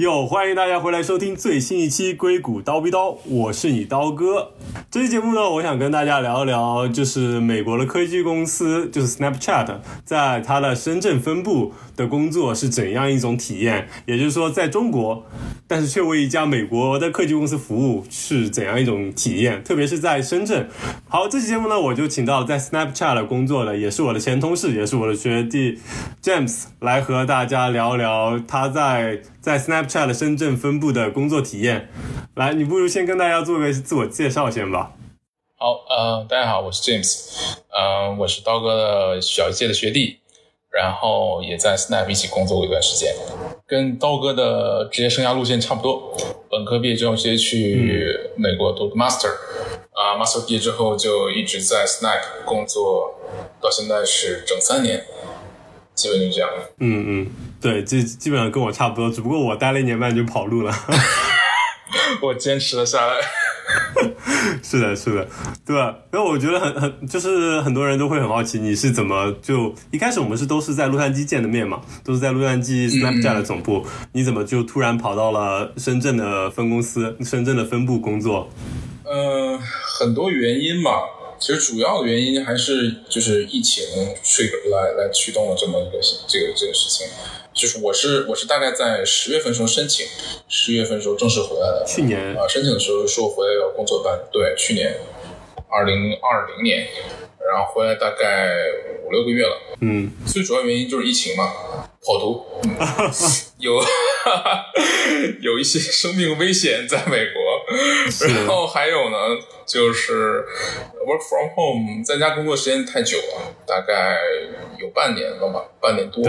哟，欢迎大家回来收听最新一期《硅谷刀逼刀》，我是你刀哥。这期节目呢，我想跟大家聊一聊，就是美国的科技公司，就是 Snapchat，在它的深圳分部的工作是怎样一种体验？也就是说，在中国，但是却为一家美国的科技公司服务是怎样一种体验？特别是在深圳。好，这期节目呢，我就请到在 Snapchat 工作的，也是我的前同事，也是我的学弟 James 来和大家聊聊他在在 Snapchat 深圳分部的工作体验。来，你不如先跟大家做个自我介绍先吧。好，呃，大家好，我是 James，呃，我是刀哥的小一届的学弟，然后也在 Snap 一起工作过一段时间，跟刀哥的职业生涯路线差不多。本科毕业之后直接去美国读 Master，啊，Master 毕业之后就一直在 Snap 工作，到现在是整三年，基本就这样。嗯嗯，对，这基本上跟我差不多，只不过我待了一年半就跑路了。我坚持了下来。是的，是的，对吧？那我觉得很很，就是很多人都会很好奇，你是怎么就一开始我们是都是在洛杉矶见的面嘛，都是在洛杉矶 Snapchat 的总部，你怎么就突然跑到了深圳的分公司、深圳的分部工作？呃，很多原因吧，其实主要的原因还是就是疫情吹来来驱动了这么一个这个这个事情。就是我是我是大概在十月份时候申请，十月份时候正式回来的。去年啊，申请的时候说回来要工作半对，去年二零二零年，然后回来大概五六个月了。嗯，最主要原因就是疫情嘛，跑毒，有 有一些生命危险在美国，然后还有呢就是 work from home 在家工作时间太久了，大概有半年了吧，半年多。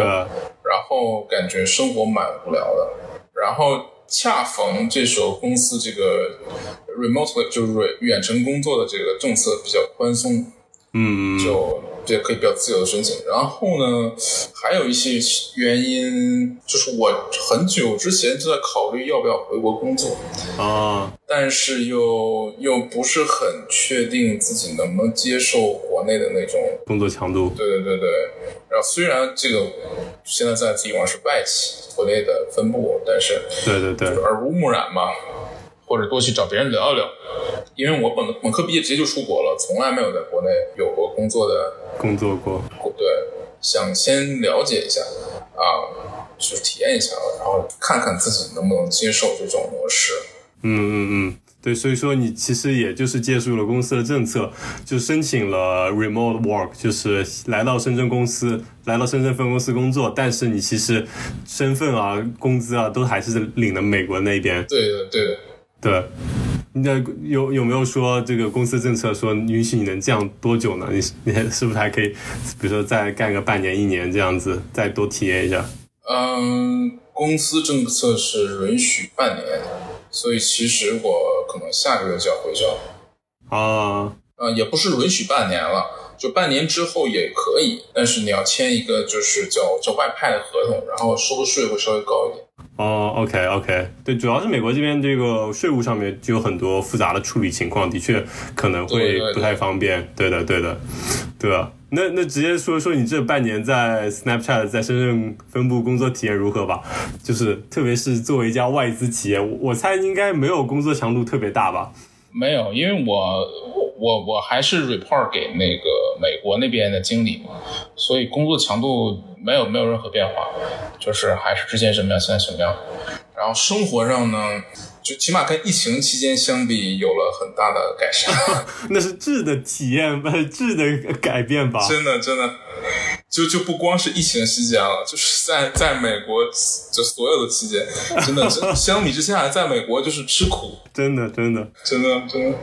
然后感觉生活蛮无聊的，然后恰逢这时候公司这个 remote 就是远程工作的这个政策比较宽松，嗯，就这可以比较自由的申请。然后呢，还有一些原因，就是我很久之前就在考虑要不要回国工作啊，但是又又不是很确定自己能不能接受国内的那种工作强度。对对对对。然后虽然这个现在在地方是外企，国内的分部，但是对对对，耳濡目染嘛，或者多去找别人聊一聊。因为我本本科毕业直接就出国了，从来没有在国内有过工作的工作过。对，想先了解一下啊，就是体验一下，然后看看自己能不能接受这种模式。嗯嗯嗯。对，所以说你其实也就是借助了公司的政策，就申请了 remote work，就是来到深圳公司，来到深圳分公司工作，但是你其实身份啊、工资啊都还是领的美国那边。对的，对的，对。那有有没有说这个公司政策说允许你能降多久呢？你 你是不是还可以，比如说再干个半年、一年这样子，再多体验一下？嗯，公司政策是允许半年。所以其实我可能下个月就要回去了，啊，呃，也不是允许半年了，就半年之后也可以，但是你要签一个就是叫叫外派的合同，然后收的税会稍微高一点。哦，OK OK，对，主要是美国这边这个税务上面就有很多复杂的处理情况，的确可能会不太方便。对的，对的，对吧？那那直接说说你这半年在 Snapchat 在深圳分部工作体验如何吧？就是特别是作为一家外资企业，我猜应该没有工作强度特别大吧？没有，因为我我我还是 report 给那个美国那边的经理嘛，所以工作强度没有没有任何变化，就是还是之前什么样现在什么样。然后生活上呢？就起码跟疫情期间相比，有了很大的改善。那是质的体验，不是质的改变吧？真的，真的，就就不光是疫情期间了，就是在在美国，就所有的期间，真的，相比之下，在美国就是吃苦。真的，真的，真的，真的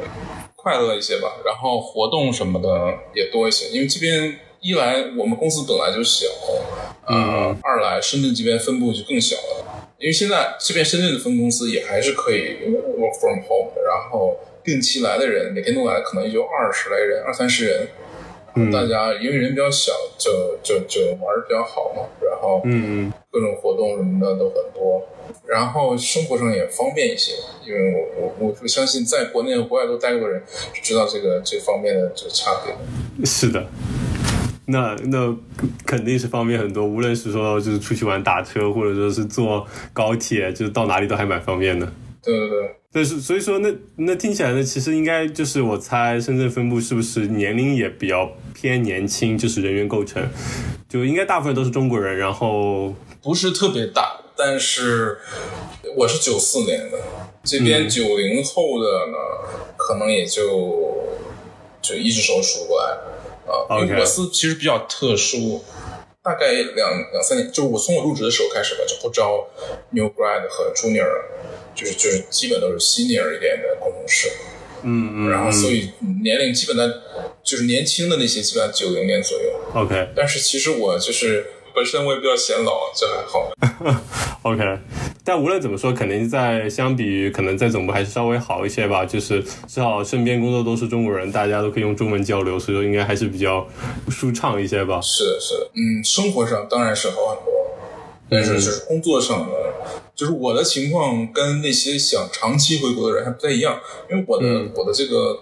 快乐一些吧。然后活动什么的也多一些，因为这边一来我们公司本来就小，嗯，二来深圳这边分布就更小了。因为现在这边深圳的分公司也还是可以 work from home，然后定期来的人每天都来，可能也就二十来人，二三十人。嗯，大家因为人比较小，就就就玩的比较好嘛。然后，嗯嗯，各种活动什么的都很多，然后生活上也方便一些。因为我我我相信在国内和国外都待过的人，知道这个这方面的这个差别。是的。那那肯定是方便很多，无论是说就是出去玩打车，或者说是坐高铁，就是到哪里都还蛮方便的。对对对，但是所以说那那听起来呢，其实应该就是我猜深圳分部是不是年龄也比较偏年轻，就是人员构成，就应该大部分都是中国人，然后不是特别大，但是我是九四年的，这边九零后的呢，可能也就就一只手数过来啊。因为 OK 我司其实比较特殊，大概两两三年，就是我从我入职的时候开始吧，就不招 new grad 和 junior，就是就是基本都是 senior 一点的工程师。嗯嗯，然后所以年龄基本在就是年轻的那些，基本上九零年左右。OK 但是其实我就是本身我也比较显老，这还好。OK，但无论怎么说，肯定在相比于可能在总部还是稍微好一些吧，就是至少身边工作都是中国人，大家都可以用中文交流，所以说应该还是比较舒畅一些吧。是的是。的，嗯，生活上当然是好很多，但是就是工作上呢，就是我的情况跟那些想长期回国的人还不太一样，因为我的、嗯。我的这个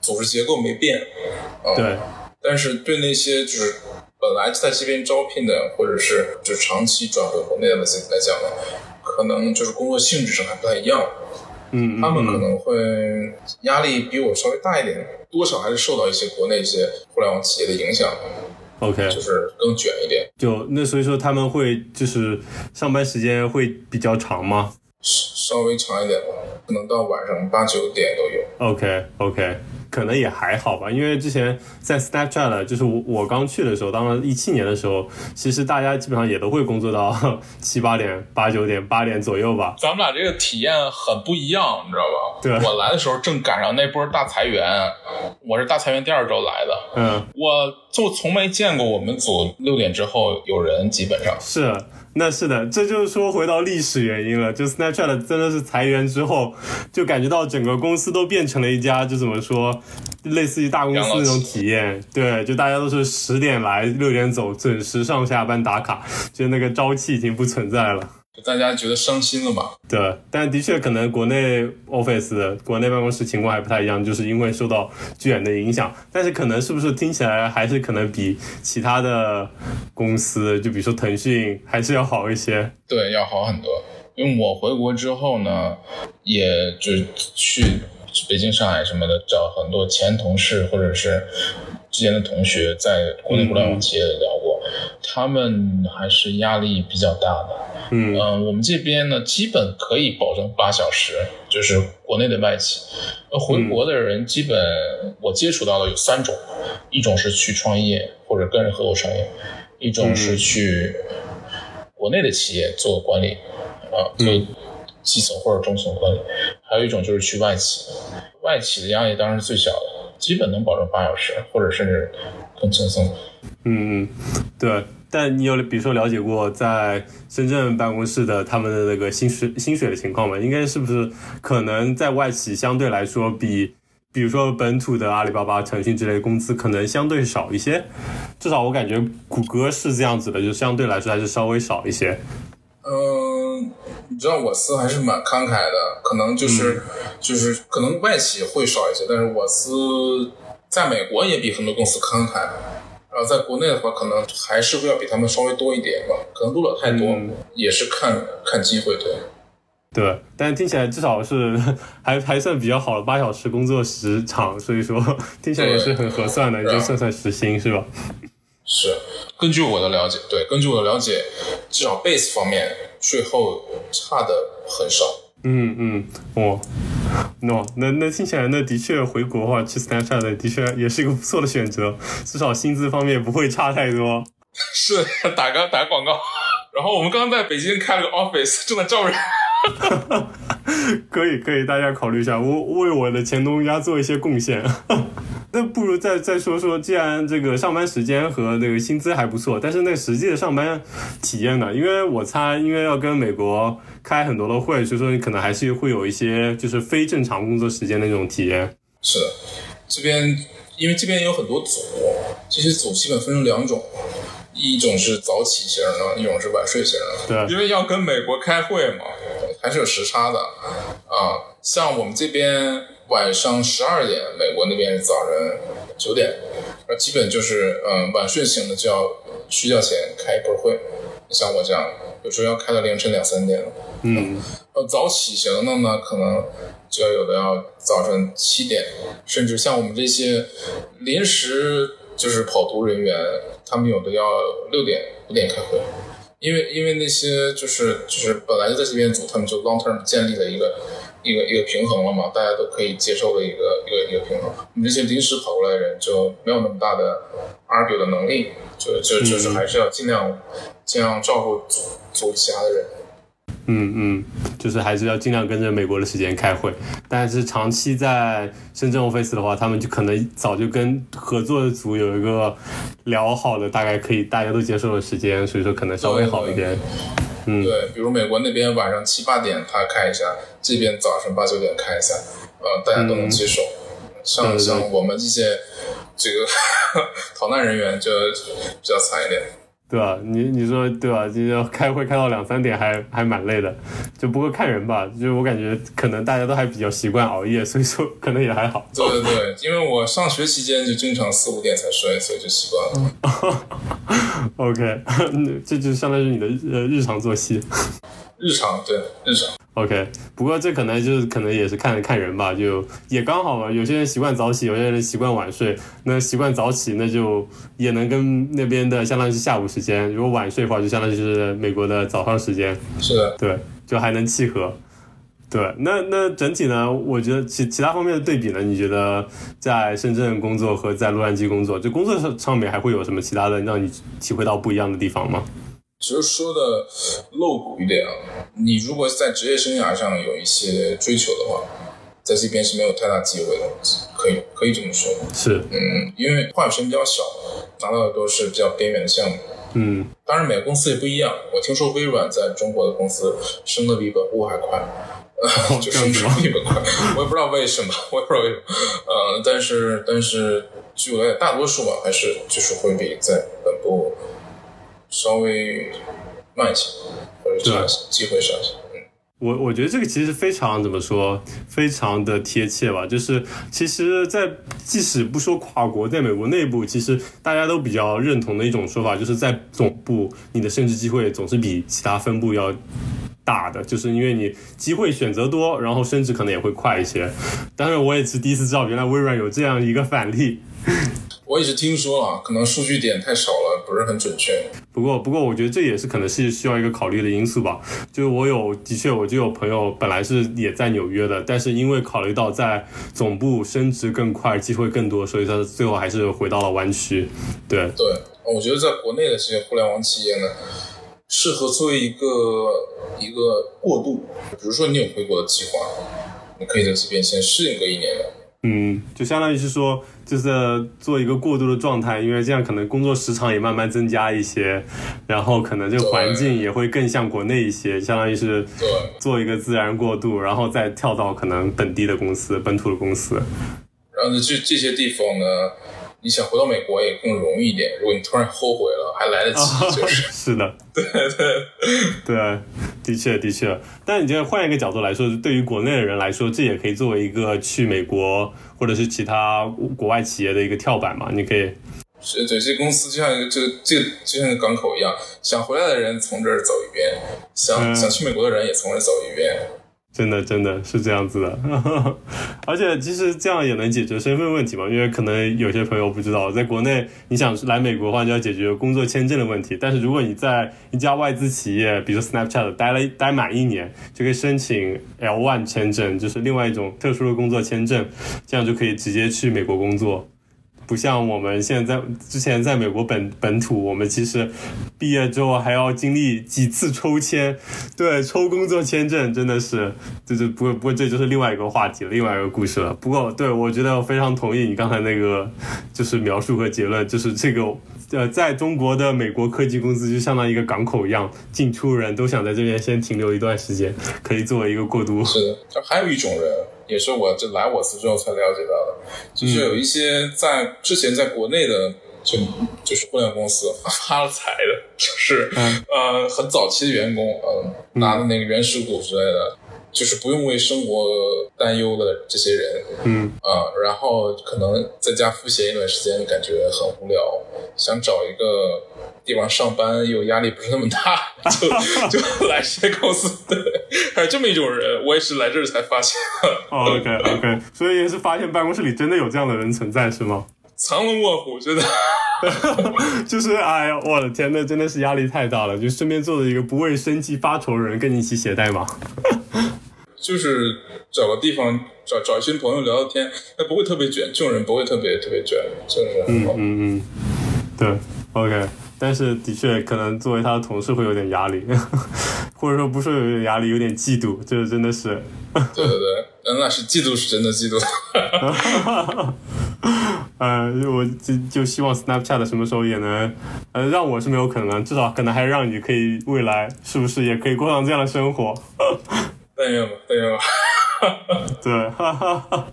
组织结构没变，啊、对，但是对那些就是本来在这边招聘的，或者是就长期转回国内的来来讲呢，可能就是工作性质上还不太一样。嗯，嗯他们可嗯能会压力比我稍微大一点，多少还是受到一些国内一些互联网企业的影响，OK，就是更卷一点，就那所以说他们会就是上班时间会比较长吗稍微长一点吧，可能到晚上八九点都有。？OK OK，可能也还好吧，因为之前在 Snapchat，就是我我刚去的时候，当时一七年的时候，其实大家基本上也都会工作到 七八点、八九点、八点左右吧。咱们俩这个体验很不一样，你知道吧？对我来的时候正赶上那波大裁员，我是大裁员第二周来的，嗯，我就从没见过我们组六点之后有人，基本上是，那是的，这就是说回到历史原因了。就 Snapchat 真的是裁员之后，就感觉到整个公司都变成了一家就怎么说，类似于大公司那种体验。对，就大家都是十点来，六点走，准时上下班打卡，就那个朝气已经不存在了。就大家觉得伤心了嘛。对，但的确可能国内 office 国内办公室情况还不太一样，就是因为受到卷的影响。但是可能是不是听起来还是可能比其他的公司，就比如说腾讯，还是要好一些。对，要好很多。因为我回国之后呢，也就去去北京、上海什么的，找很多前同事或者是之前的同学，在国内互联网企业聊过，他们还是压力比较大的。嗯嗯、我们这边呢，基本可以保证八小时，就是国内的外企。呃，回国的人基本我接触到的有三种，一种是去创业或者跟人合伙创业，一种是去国内的企业做管理，啊，做基层或者中层管理，还有一种就是去外企。外企的压力当然是最小的，基本能保证八小时，或者甚至更轻松。嗯嗯，对。但你有比如说了解过在深圳办公室的他们的那个薪水薪水的情况吗？应该是不是可能在外企相对来说比，比如说本土的阿里巴巴、腾讯之类的工资可能相对少一些？至少我感觉谷歌是这样子的，就相对来说还是稍微少一些。嗯，你知道我司还是蛮慷慨的，可能就是、就是可能外企会少一些，但是我司在美国也比很多公司慷慨。然后在国内的话，可能还是会要比他们稍微多一点吧，可能多了太多，嗯也是看看机会，对。对，但是听起来至少是 还还算比较好的八小时工作时长，所以说 听起来也是很合算的，你就算算时薪是吧？是，根据我的了解，对，根据我的了解，至少 base 方面税后差的很少。嗯嗯，哦，no，那那听起来那的确回国的话去 Snapchat 的确也是一个不错的选择，至少薪资方面不会差太多。是打个打广告。然后我们刚刚在北京开了个 office，正在招人。可以可以，大家考虑一下，我为我的前东家做一些贡献。那不如再再说说，既然这个上班时间和那个薪资还不错，但是那个实际的上班体验呢？因为我猜，因为要跟美国开很多的会，所以说你可能还是会有一些就是非正常工作时间的那种体验。是的，这边因为这边有很多组，这些组基本分成两种，一种是早起型的，一种是晚睡型的。对因为要跟美国开会嘛，还是有时差的啊。像我们这边晚上十二点，美国那边是早晨九点，而呃，基本就是嗯晚睡醒的就要睡觉前开一波会，像我这样，有时候要开到凌晨两三点。嗯，呃，早起型的呢，可能就要有的要早上七点，甚至像我们这些临时就是跑图人员，他们有的要六点五点开会，因为因为那些就是就是本来就在这边组，他们就 long term 建立了一个一个一个平衡了嘛，大家都可以接受的一个一个一个平衡。我们这些临时跑过来的人就没有那么大的 argue 的能力，就就就是还是要尽量尽量照顾组组其他的人。嗯嗯，就是还是要尽量跟着美国的时间开会，但是长期在深圳 office 的话，他们就可能早就跟合作的组有一个聊好的，大概可以大家都接受的时间，所以说可能稍微好一点。嗯，对，比如美国那边晚上七八点他开一下，这边早上八九点开一下，呃，大家都能接受。像像我们这些这个 逃难人员就比较惨一点。对吧？你你说对吧？就要开会开到两三点，还还蛮累的。就不过看人吧，就是我感觉可能大家都还比较习惯熬夜，所以说可能也还好。对对对，因为我上学期间就经常四五点才睡，所以就习惯了。OK，这就相当于你的呃日常作息。日常对日常。OK，不过这可能就是可能也是看看人吧，就也刚好嘛。有些人习惯早起，有些人习惯晚睡。那习惯早起，那就也能跟那边的相当于是下午时间；如果晚睡的话，就相当于是美国的早上时间。是的，对，就还能契合。对，那那整体呢？我觉得其其他方面的对比呢？你觉得在深圳工作和在洛杉矶工作，就工作上上面还会有什么其他的让你体会到不一样的地方吗？其实说的露骨一点啊，你如果在职业生涯上有一些追求的话，在这边是没有太大机会的，可以可以这么说。是，嗯，因为话语权比较小，拿到的都是比较边缘的项目。嗯，当然每个公司也不一样。我听说微软在中国的公司升的比本部还快，就升职比本快，我也不知道为什么，我也不知道为什么。呃，但是但是据我了解，大多数吧还是就是会比在本部。稍微慢一些，或者差一些，机会少一些。我我觉得这个其实非常怎么说，非常的贴切吧。就是其实，在即使不说跨国，在美国内部，其实大家都比较认同的一种说法，就是在总部，你的升职机会总是比其他分部要大的，就是因为你机会选择多，然后升职可能也会快一些。当然，我也是第一次知道，原来微软有这样一个反例。我也是听说了，可能数据点太少了，不是很准确。不过，不过我觉得这也是可能是需要一个考虑的因素吧。就是我有，的确，我就有朋友本来是也在纽约的，但是因为考虑到在总部升职更快，机会更多，所以他最后还是回到了湾区。对对，我觉得在国内的这些互联网企业呢，适合作为一个一个过渡。比如说，你有回国的计划，你可以在这边先适应个一年的。嗯，就相当于是说，就是做一个过渡的状态，因为这样可能工作时长也慢慢增加一些，然后可能这个环境也会更像国内一些，相当于是做一个自然过渡，然后再跳到可能本地的公司、本土的公司。然后呢，这这些地方呢？你想回到美国也更容易一点。如果你突然后悔了，还来得及，就是 是的，对对对，的确的确。但你这换一个角度来说，对于国内的人来说，这也可以作为一个去美国或者是其他国外企业的一个跳板嘛？你可以，是对，这公司就像一个这这就像个港口一样，想回来的人从这儿走一遍，想想去美国的人也从这儿走一遍。真的，真的是这样子的，而且其实这样也能解决身份问题嘛？因为可能有些朋友不知道，在国内你想来美国的话，就要解决工作签证的问题。但是如果你在一家外资企业，比如 Snapchat 待了待满一年，就可以申请 L1 签证，就是另外一种特殊的工作签证，这样就可以直接去美国工作。不像我们现在之前在美国本本土，我们其实毕业之后还要经历几次抽签，对，抽工作签证真的是，这就不不过这就是另外一个话题了，另外一个故事了。不过对我觉得我非常同意你刚才那个就是描述和结论，就是这个呃，在中国的美国科技公司就相当于一个港口一样，进出人都想在这边先停留一段时间，可以作为一个过渡。是的，还有一种人。也是我这来我司之后才了解到的，就是有一些在之前在国内的就就是互联网公司发了财的，就是呃很早期的员工，呃拿的那个原始股之类的，就是不用为生活担忧的这些人，嗯啊，然后可能在家赋闲一段时间，感觉很无聊，想找一个地方上班，又压力不是那么大，就 就来这公司。对，还有这么一种人，我也是来这儿才发现。，OK OK，所以也是发现办公室里真的有这样的人存在是吗？藏龙卧虎，真的。就是哎呀，我的天，那真的是压力太大了。就身边坐着一个不为生计发愁的人，跟你一起写代码。就是找个地方找找一些朋友聊聊天，那不会特别卷，这种人不会特别特别卷，真的嗯嗯嗯，对，OK。但是的确，可能作为他的同事会有点压力，或者说不是有点压力，有点嫉妒，这真的是。对对对，那那是嫉妒是真的嫉妒。呃，我就就希望 Snapchat 什么时候也能，呃，让我是没有可能，至少可能还让你可以未来是不是也可以过上这样的生活？但愿吧，但愿吧。对，哈哈哈，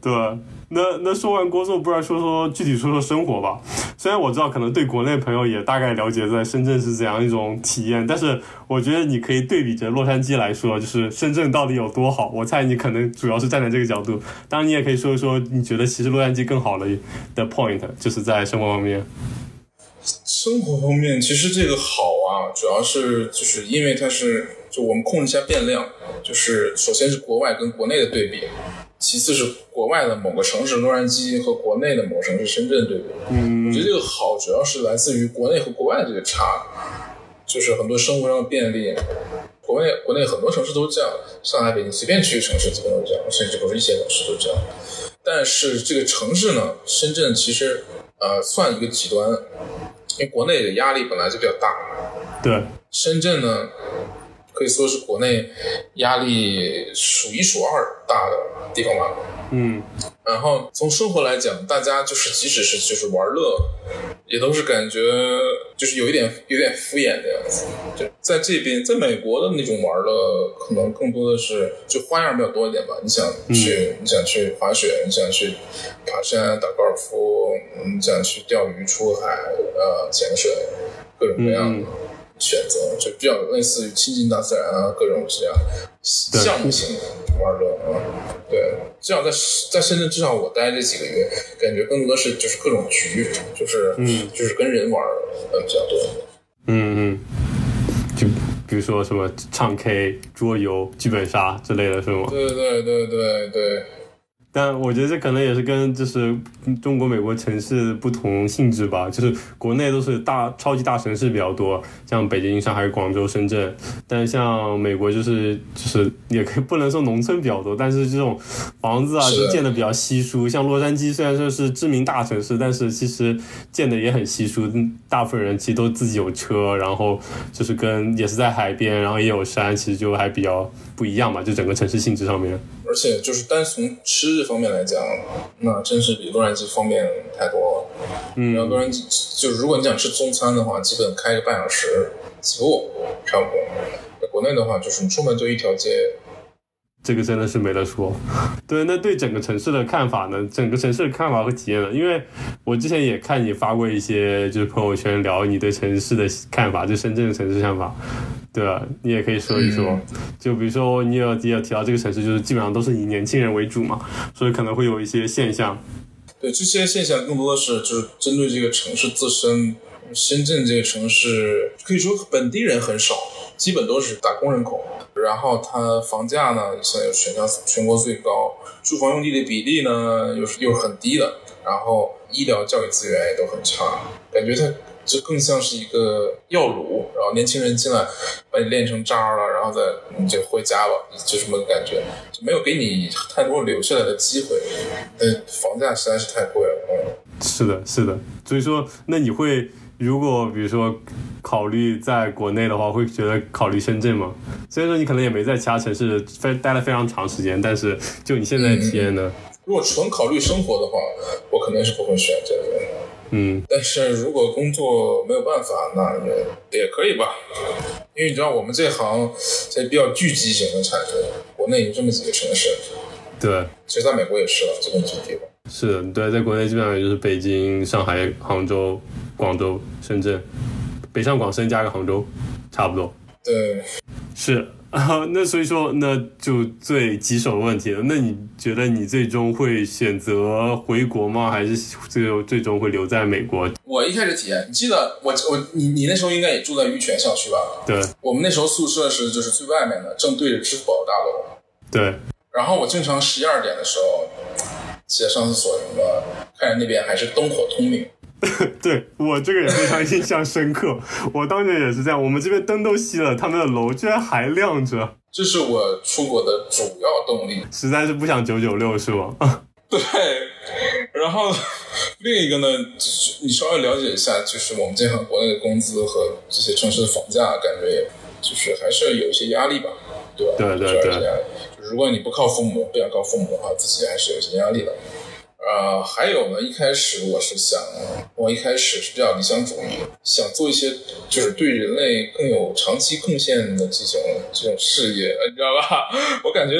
对。那那说完工作，不然说说具体说说生活吧。虽然我知道可能对国内朋友也大概了解在深圳是怎样一种体验，但是我觉得你可以对比着洛杉矶来说，就是深圳到底有多好。我猜你可能主要是站在这个角度，当然你也可以说一说你觉得其实洛杉矶更好的的 point，就是在生活方面。生活方面，其实这个好啊，主要是就是因为它是就我们控制一下变量，就是首先是国外跟国内的对比，其次是国外的某个城市洛杉矶和国内的某个城市深圳对比。嗯我觉得这个好主要是来自于国内和国外的这个差，就是很多生活上的便利。国内国内很多城市都这样，上海、北京随便去一个城市基本都这样，甚至不是一线城市都这样。但是这个城市呢，深圳其实呃算一个极端，因为国内的压力本来就比较大，对，深圳呢可以说是国内压力数一数二大的地方吧。嗯然后从生活来讲，大家就是即使是就是玩乐，也都是感觉就是有一点有点敷衍的样子。就在这边，在美国的那种玩乐，可能更多的是就花样比较多一点吧。你想去，你想去滑雪，你想去爬山、打高尔夫，你想去钓鱼、出海、呃潜水，各种各样的。选择就比较类似于亲近大自然啊，各种这样项目性的玩乐啊，对，至少在在深圳，至少我待这几个月，感觉更多的是就是各种局，就是嗯。就是跟人玩呃比较多。嗯嗯，就比如说什么唱 K、桌游、剧本杀之类的是吗？对对对对对，但我觉得这可能也是跟就是中国、美国城市不同性质吧。就是国内都是大超级大城市比较多，像北京、上海、广州、深圳。但是像美国就是就是也可以不能说农村比较多，但是这种房子啊是就建的比较稀疏。像洛杉矶虽然说是知名大城市，但是其实建的也很稀疏。嗯大部分人其实都自己有车，然后就是跟也是在海边，然后也有山，其实就还比较不一样嘛。就整个城市性质上面。而且就是单从吃这方面来讲，那真是比洛杉矶方便太多了。嗯然后洛杉矶就是如果你想吃中餐的话，基本开个半小时起步，差不多。在国内的话，就是你出门就一条街，这个真的是没得说。对，那对整个城市的看法呢？整个城市的看法和体验呢？因为我之前也看你发过一些就是朋友圈聊你对城市的看法，就深圳的城市看法，对吧？你也可以说一说。嗯就比如说你有也有提到这个城市，就是基本上都是以年轻人为主嘛，所以可能会有一些现象。对这些现象更多的是就是针对这个城市自身。深圳这个城市可以说本地人很少，基本都是打工人口。然后它房价呢，现在有全家全国最高，住房用地的比例呢又是又是很低的，然后医疗教育资源也都很差，感觉它这更像是一个药炉，然后年轻人进来把你练成渣了，然后再你就回家吧，就这么个感觉，就没有给你太多留下来的机会。嗯，房价实在是太贵了，嗯。是的，是的。所以说，那你会如果比如说考虑在国内的话，会觉得考虑深圳吗？虽然说你可能也没在其他城市非待了非常长时间，但是就你现在体验呢？如果纯考虑生活的话，我肯定是不会选这个。嗯但是如果工作没有办法，那也也可以吧。因为你知道我们这行这比较聚集型的产业，国内有这么几个城市，对，其实在美国也是了，这么地方。是的，对，在国内基本上也就是北京、上海、杭州、广州、深圳，北上广深加个杭州，差不多。对，是 啊，那所以说那就最棘手的问题了。那你觉得你最终会选择回国吗？还是最后最终会留在美国？我一开始体验，你记得我我你你那时候应该也住在玉泉校区吧？对我们那时候宿舍是就是最外面的，正对着支付宝大楼。对，然后我经常十一二点的时候起来上厕所什么的，看着那边还是灯火通明。对我这个也非常印象深刻。我当年也是这样，我们这边灯都熄了，他们的楼居然还亮着，这是我出国的主要动力。实在是不想九九六是吗？对，然后另一个呢，就是你稍微了解一下，就是我们这行国内的工资和这些城市的房价，感觉也就是还是有一些压力吧，对吧？对对对。就如果你不靠父母，不想靠父母的话，自己还是有一些压力的。呃，还有呢，一开始我是想，我一开始是比较理想主义，想做一些就是对人类更有长期贡献的这种这种事业，你知道吧？我感觉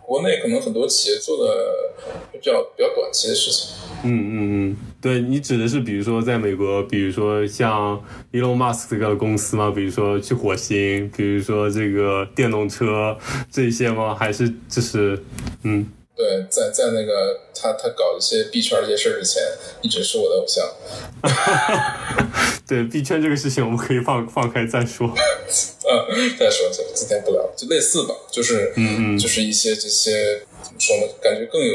国内可能很多企业做的比较比较短期的事情。嗯嗯嗯，对你指的是比如说在美国，比如说像 Elon Musk 这个公司吗？比如说去火星，比如说这个电动车这些吗？还是就是嗯对，在在那个他他搞一些币圈这些事儿之前，一直是我的偶像。对币圈这个事情，我们可以放放开再说。嗯，再说这今天不聊，就类似吧，就是嗯嗯就是一些这些怎么说呢？感觉更有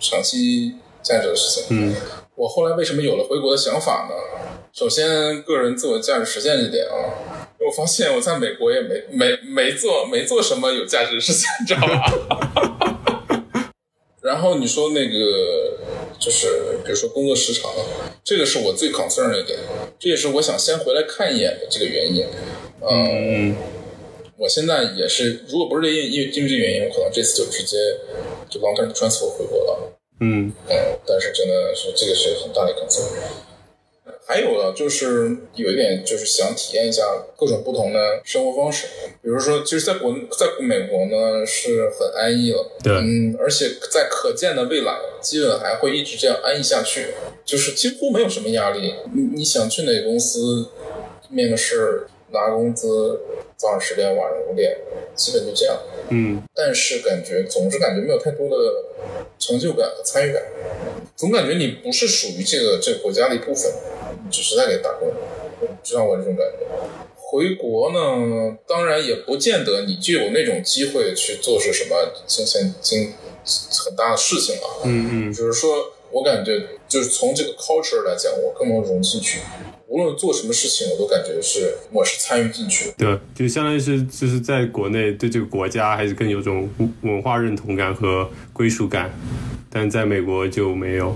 长期价值的事情。嗯我后来为什么有了回国的想法呢？首先，个人自我价值实现这点啊，我发现我在美国也没没没做没做什么有价值的事情，你知道吧？然后你说那个就是比如说工作时长，这个是我最 concern 的一点，这也是我想先回来看一眼的这个原因。嗯，嗯我现在也是，如果不是因因为因为这个原因，我可能这次就直接就 long term transfer 回国了。嗯嗯，但是真的是这个是很大的 concern。还有呢，就是有一点就是想体验一下各种不同的生活方式，比如说，其实在国在美国呢是很安逸了，对。嗯，而且在可见的未来，基本还会一直这样安逸下去，就是几乎没有什么压力。你你想去哪个公司面个试，拿工资，早上十点，晚上五点，基本就这样。嗯。但是感觉总是感觉没有太多的成就感和参与感，总感觉你不是属于这个这个国家的一部分，你只是在给打工，知道我这种感觉。回国呢，当然也不见得你就有那种机会去做是什么金钱经很大的事情了。嗯嗯就是说我感觉就是从这个 culture 来讲，我更能融进去。无论做什么事情，我都感觉是我是参与进去的。对，就相当于是就是在国内对这个国家还是更有种文化认同感和归属感，但在美国就没有，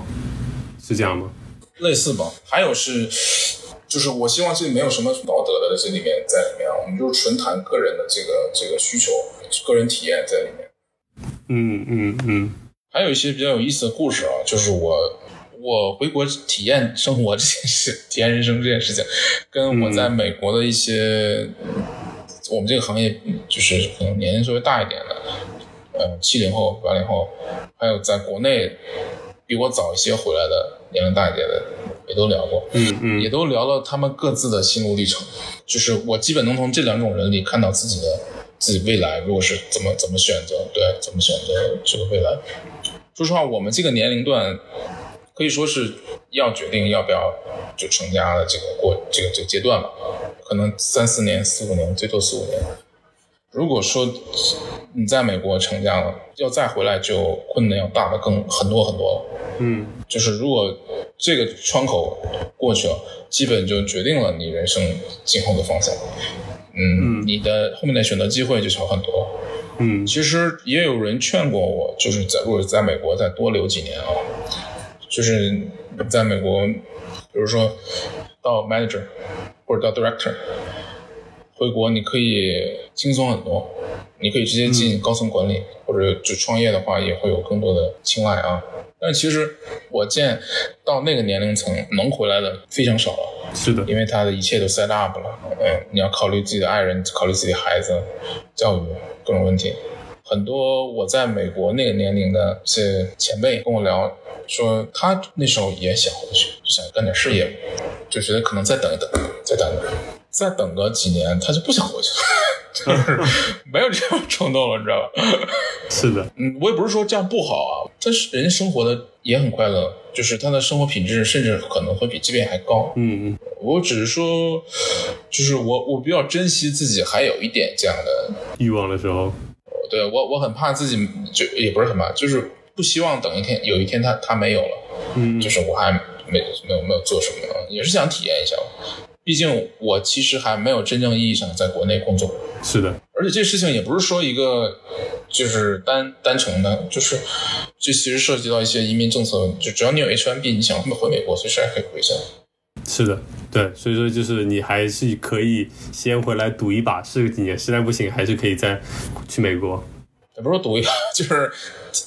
是这样吗？类似吧。还有是，就是我希望这里没有什么道德的这里面在里面啊，我们就是纯谈个人的这个这个需求、个人体验在里面。嗯嗯嗯还有一些比较有意思的故事啊，就是我我回国体验生活这件事、体验人生这件事情，跟我在美国的一些、我们这个行业就是可能年龄稍微大一点的，呃，七零后、八零后，还有在国内比我早一些回来的年龄大一点的，也都聊过。嗯嗯也都聊了他们各自的心路历程。就是我基本能从这两种人里看到自己的自己未来，如果是怎么怎么选择，对，怎么选择这个未来。说实话，我们这个年龄段可以说是要决定要不要就成家的这个过这个这个阶段吧，可能三四年、四五年，最多四五年。如果说你在美国成家了，要再回来就困难要大的更很多很多了。嗯就是如果这个窗口过去了，基本就决定了你人生今后的方向。嗯，你的后面的选择机会就少很多。嗯其实也有人劝过我，就是在如果在美国再多留几年啊，就是在美国，比如说到 manager 或者到 director，回国你可以轻松很多，你可以直接进高层管理，或者就创业的话也会有更多的青睐啊。但其实我见到那个年龄层能回来的非常少了。是的，因为他的一切都 set up 了，嗯，你要考虑自己的爱人，考虑自己的孩子教育各种问题。很多我在美国那个年龄的一些前辈跟我聊，说他那时候也想回去，就想干点事业，就觉得可能再等一等，再等一等。再等个几年，他就不想回去了，就是没有这种冲动了，你知道吧？是的，嗯，我也不是说这样不好啊，但是人家生活的也很快乐，就是他的生活品质甚至可能会比这边还高。嗯嗯，我只是说，就是我我比较珍惜自己还有一点这样的欲望的时候，对我我很怕自己就也不是很怕，就是不希望等一天有一天他他没有了，嗯，就是我还没没有没有做什么，也是想体验一下。毕竟我其实还没有真正意义上在国内工作，是的，而且这事情也不是说一个就是单单程的，就是这其实涉及到一些移民政策，就只要你有 H1B，你想回美国随时还可以回去。是的，对，所以说就是你还是可以先回来赌一把，试个几年，实在不行还是可以再去美国。也不是说赌一把，就是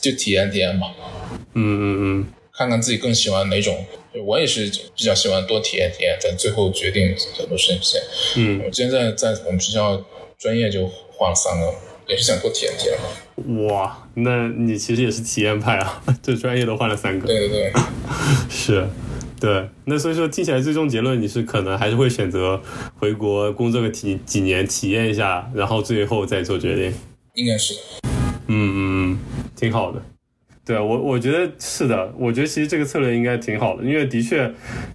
就体验体验吧。嗯嗯嗯，看看自己更喜欢哪种。我也是比较喜欢多体验体验，但最后决定很多事情。嗯，我现在在我们学校专业就换了三个，也是想多体验体验嘛。哇，那你其实也是体验派啊，这专业都换了三个。对对对，是，对。那所以说听起来最终结论你是可能还是会选择回国工作个几几年体验一下，然后最后再做决定。应该是。嗯嗯嗯，挺好的。对我，我觉得是的。我觉得其实这个策略应该挺好的，因为的确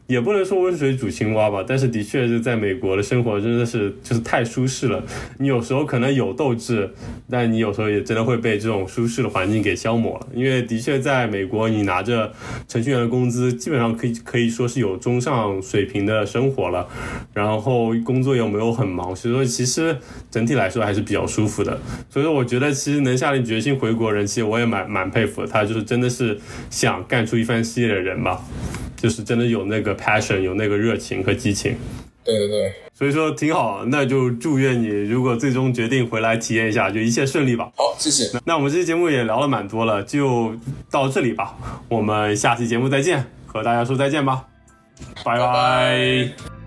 也不能说温水煮青蛙吧，但是的确是在美国的生活真的是就是太舒适了。你有时候可能有斗志，但你有时候也真的会被这种舒适的环境给消磨了。因为的确在美国，你拿着程序员的工资，基本上可以可以说是有中上水平的生活了，然后工作又没有很忙，所以说其实整体来说还是比较舒服的。所以说，我觉得其实能下定决心回国人，其实我也蛮蛮佩服他的。他就是真的是想干出一番事业的人吧，就是真的有那个 passion，有那个热情和激情。对对对，所以说挺好，那就祝愿你，如果最终决定回来体验一下，就一切顺利吧。好，谢谢。那我们这期节目也聊了蛮多了，就到这里吧。我们下期节目再见，和大家说再见吧，拜拜。